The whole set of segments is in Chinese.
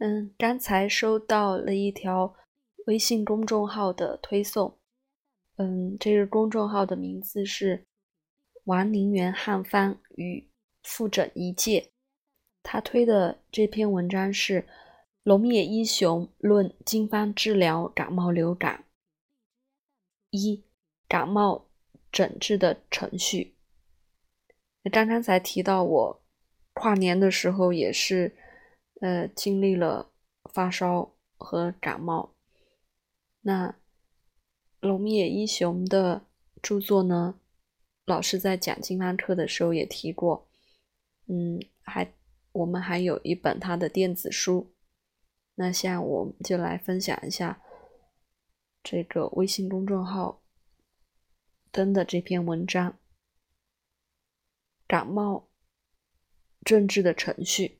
嗯，刚才收到了一条微信公众号的推送。嗯，这个公众号的名字是“王宁元汉方与复诊一界”。他推的这篇文章是《龙野一雄论经方治疗感冒流感》一感冒诊治的程序。刚刚才提到我跨年的时候也是。呃，经历了发烧和感冒。那龙野一雄的著作呢，老师在讲经方课的时候也提过。嗯，还我们还有一本他的电子书。那现在我们就来分享一下这个微信公众号登的这篇文章：感冒政治的程序。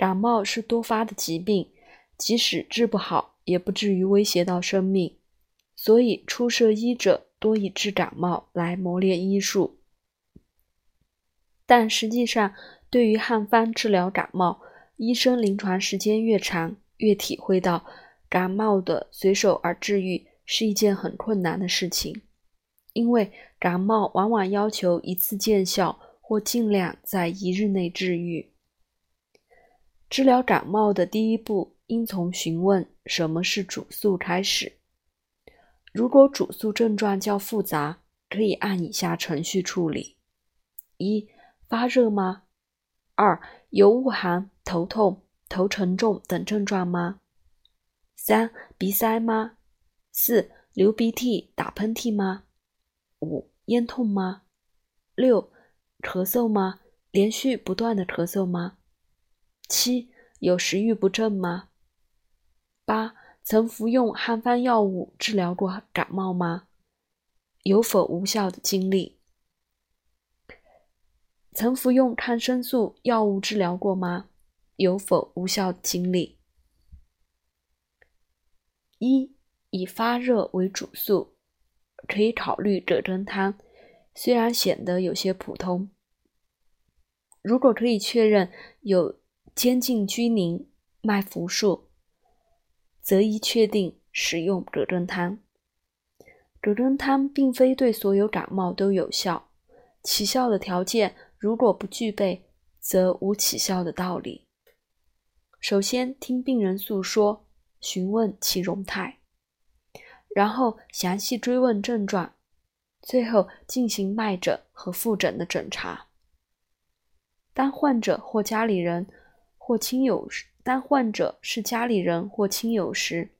感冒是多发的疾病，即使治不好，也不至于威胁到生命。所以，初涉医者多以治感冒来磨练医术。但实际上，对于汉方治疗感冒，医生临床时间越长，越体会到感冒的随手而治愈是一件很困难的事情，因为感冒往往要求一次见效，或尽量在一日内治愈。治疗感冒的第一步，应从询问什么是主诉开始。如果主诉症状较复杂，可以按以下程序处理：一、发热吗？二、有恶寒、头痛、头沉重等症状吗？三、鼻塞吗？四、流鼻涕、打喷嚏吗？五、咽痛吗？六、咳嗽吗？连续不断的咳嗽吗？七有食欲不振吗？八曾服用汉方药物治疗过感冒吗？有否无效的经历？曾服用抗生素药物治疗过吗？有否无效的经历？一以发热为主诉，可以考虑葛根汤，虽然显得有些普通。如果可以确认有。肩颈拘凝、脉浮数，则宜确定使用葛根汤。葛根汤并非对所有感冒都有效，起效的条件如果不具备，则无起效的道理。首先听病人诉说，询问其容态，然后详细追问症状，最后进行脉诊和复诊的诊查。当患者或家里人。或亲友，当患者是家里人或亲友时，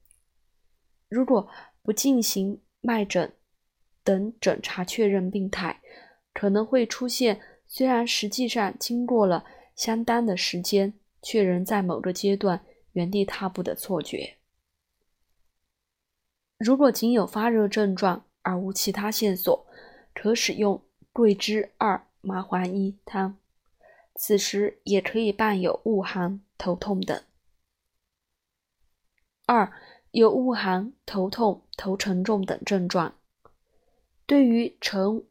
如果不进行脉诊等诊查确认病态，可能会出现虽然实际上经过了相当的时间，却仍在某个阶段原地踏步的错觉。如果仅有发热症状而无其他线索，可使用桂枝二麻黄一汤。此时也可以伴有恶寒、头痛等。二有恶寒、头痛、头沉重等症状，对于呈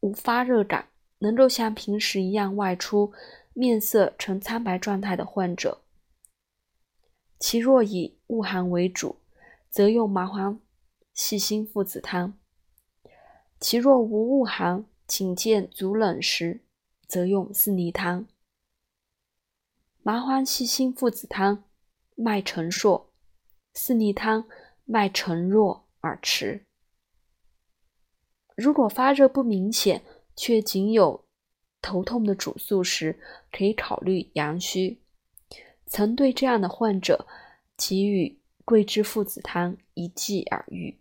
无发热感、能够像平时一样外出、面色呈苍白状态的患者，其若以恶寒为主，则用麻黄细辛附子汤；其若无恶寒，请见足冷时。则用四逆汤、麻黄细辛附子汤，脉沉硕；四逆汤脉沉弱而迟。如果发热不明显，却仅有头痛的主诉时，可以考虑阳虚。曾对这样的患者给予桂枝附子汤一剂而愈。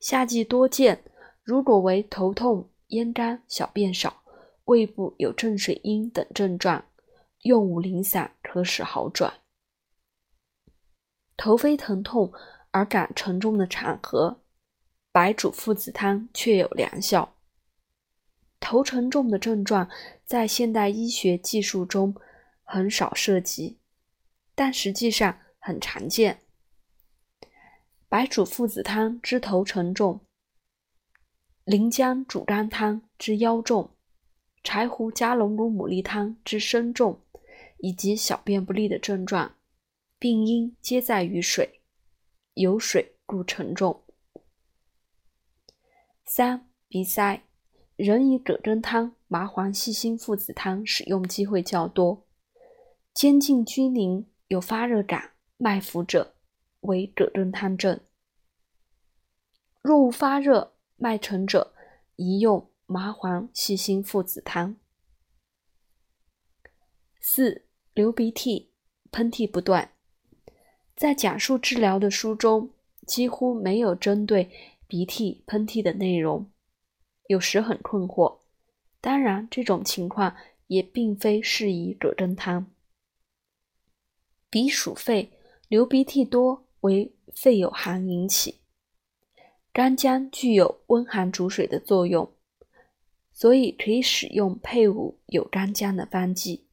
夏季多见，如果为头痛。咽干、小便少、胃部有正水阴等症状，用五苓散可使好转。头非疼痛而感沉重的场合，白术附子汤确有良效。头沉重的症状在现代医学技术中很少涉及，但实际上很常见。白术附子汤之头沉重。临江煮肝汤之腰重，柴胡加龙骨牡蛎汤之身重，以及小便不利的症状，病因皆在于水，有水故沉重。三、鼻塞，人以葛根汤、麻黄细辛附子汤使用机会较多。肩颈拘凝、有发热感、脉浮者，为葛根汤症。若无发热、脉沉者，宜用麻黄细辛附子汤。四、流鼻涕、喷嚏不断，在讲述治疗的书中几乎没有针对鼻涕、喷嚏的内容，有时很困惑。当然，这种情况也并非适宜葛根汤。鼻属肺，流鼻涕多为肺有寒引起。干姜具有温寒逐水的作用，所以可以使用配伍有干姜的方剂。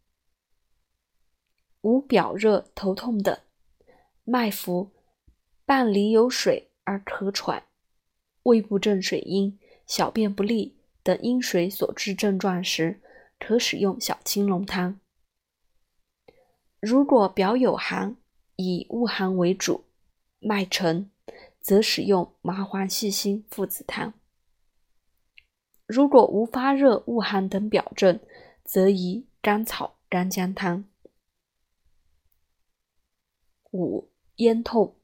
无表热、头痛等，脉浮、伴里有水而咳喘、胃部正水阴、小便不利等阴水所致症状时，可使用小青龙汤。如果表有寒，以恶寒为主，脉沉。则使用麻黄细辛附子汤。如果无发热、恶寒等表症，则宜甘草干姜汤。五、咽痛，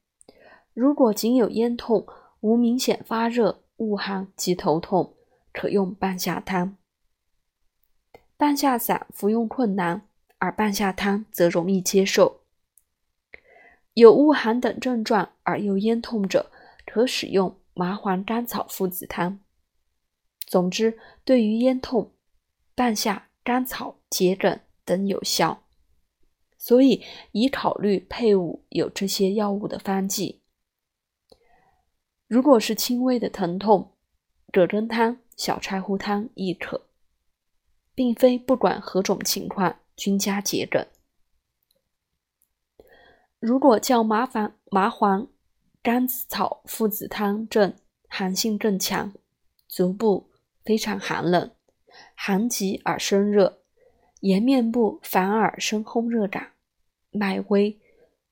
如果仅有咽痛，无明显发热、恶寒及头痛，可用半夏汤。半夏散服用困难，而半夏汤则容易接受。有恶寒等症状而又咽痛者，可使用麻黄甘草附子汤。总之，对于咽痛，半夏、甘草、桔梗等有效，所以宜考虑配伍有这些药物的方剂。如果是轻微的疼痛，葛根汤、小柴胡汤亦可，并非不管何种情况均加桔梗。如果较麻烦麻黄甘草附子汤症寒性更强，足部非常寒冷，寒极而生热，颜面部反而生烘热感，脉微，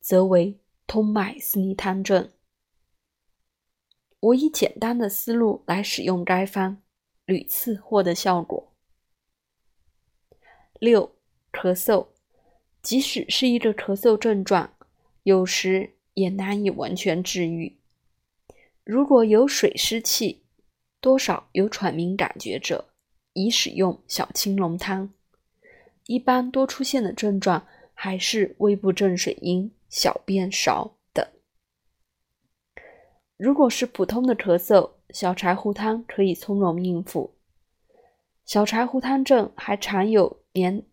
则为通脉四逆汤症。我以简单的思路来使用该方，屡次获得效果。六、咳嗽，即使是一个咳嗽症状。有时也难以完全治愈。如果有水湿气，多少有喘鸣感觉者，宜使用小青龙汤。一般多出现的症状还是胃部正水阴、小便少等。如果是普通的咳嗽，小柴胡汤可以从容应付。小柴胡汤症还常有黏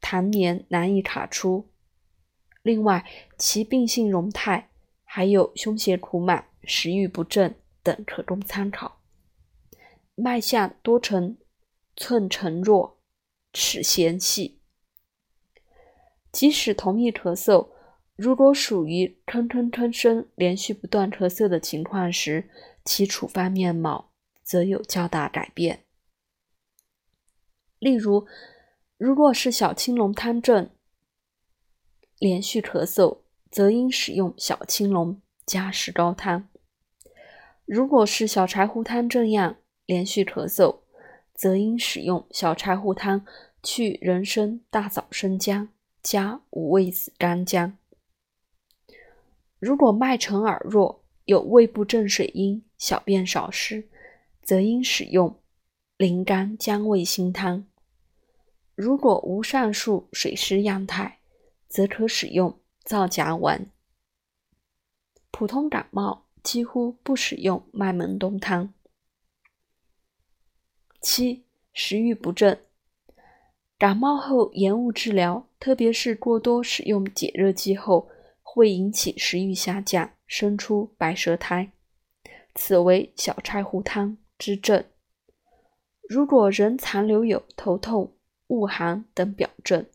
痰黏难以卡出。另外，其病性容态还有胸胁苦满、食欲不振等，可供参考。脉象多呈寸沉弱、齿弦细。即使同一咳嗽，如果属于吭吭吭声连续不断咳嗽的情况时，其处方面貌则有较大改变。例如，如果是小青龙汤症。连续咳嗽，则应使用小青龙加石膏汤；如果是小柴胡汤这样连续咳嗽，则应使用小柴胡汤去人参、大枣、生姜加五味子干姜。如果脉沉而弱，有胃部正水阴、小便少湿，则应使用灵甘姜味辛汤。如果无上述水湿样态，则可使用皂荚丸。普通感冒几乎不使用麦门冬汤。七、食欲不振，感冒后延误治疗，特别是过多使用解热剂后，会引起食欲下降，生出白舌苔，此为小柴胡汤之症。如果仍残留有头痛、恶寒等表症，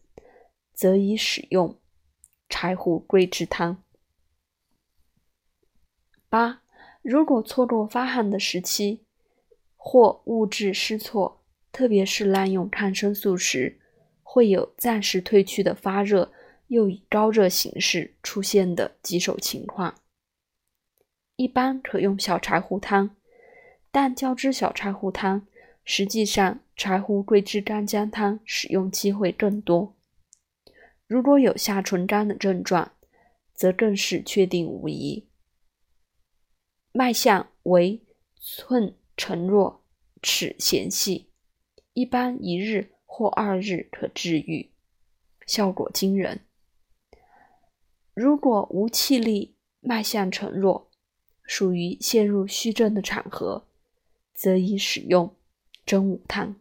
则宜使用柴胡桂枝汤。八，如果错过发汗的时期，或物质失措，特别是滥用抗生素时，会有暂时退去的发热，又以高热形式出现的棘手情况。一般可用小柴胡汤，但较之小柴胡汤，实际上柴胡桂枝干姜汤使用机会更多。如果有下唇干的症状，则更是确定无疑。脉象为寸沉弱，齿弦细，一般一日或二日可治愈，效果惊人。如果无气力，脉象沉弱，属于陷入虚症的场合，则宜使用真武汤。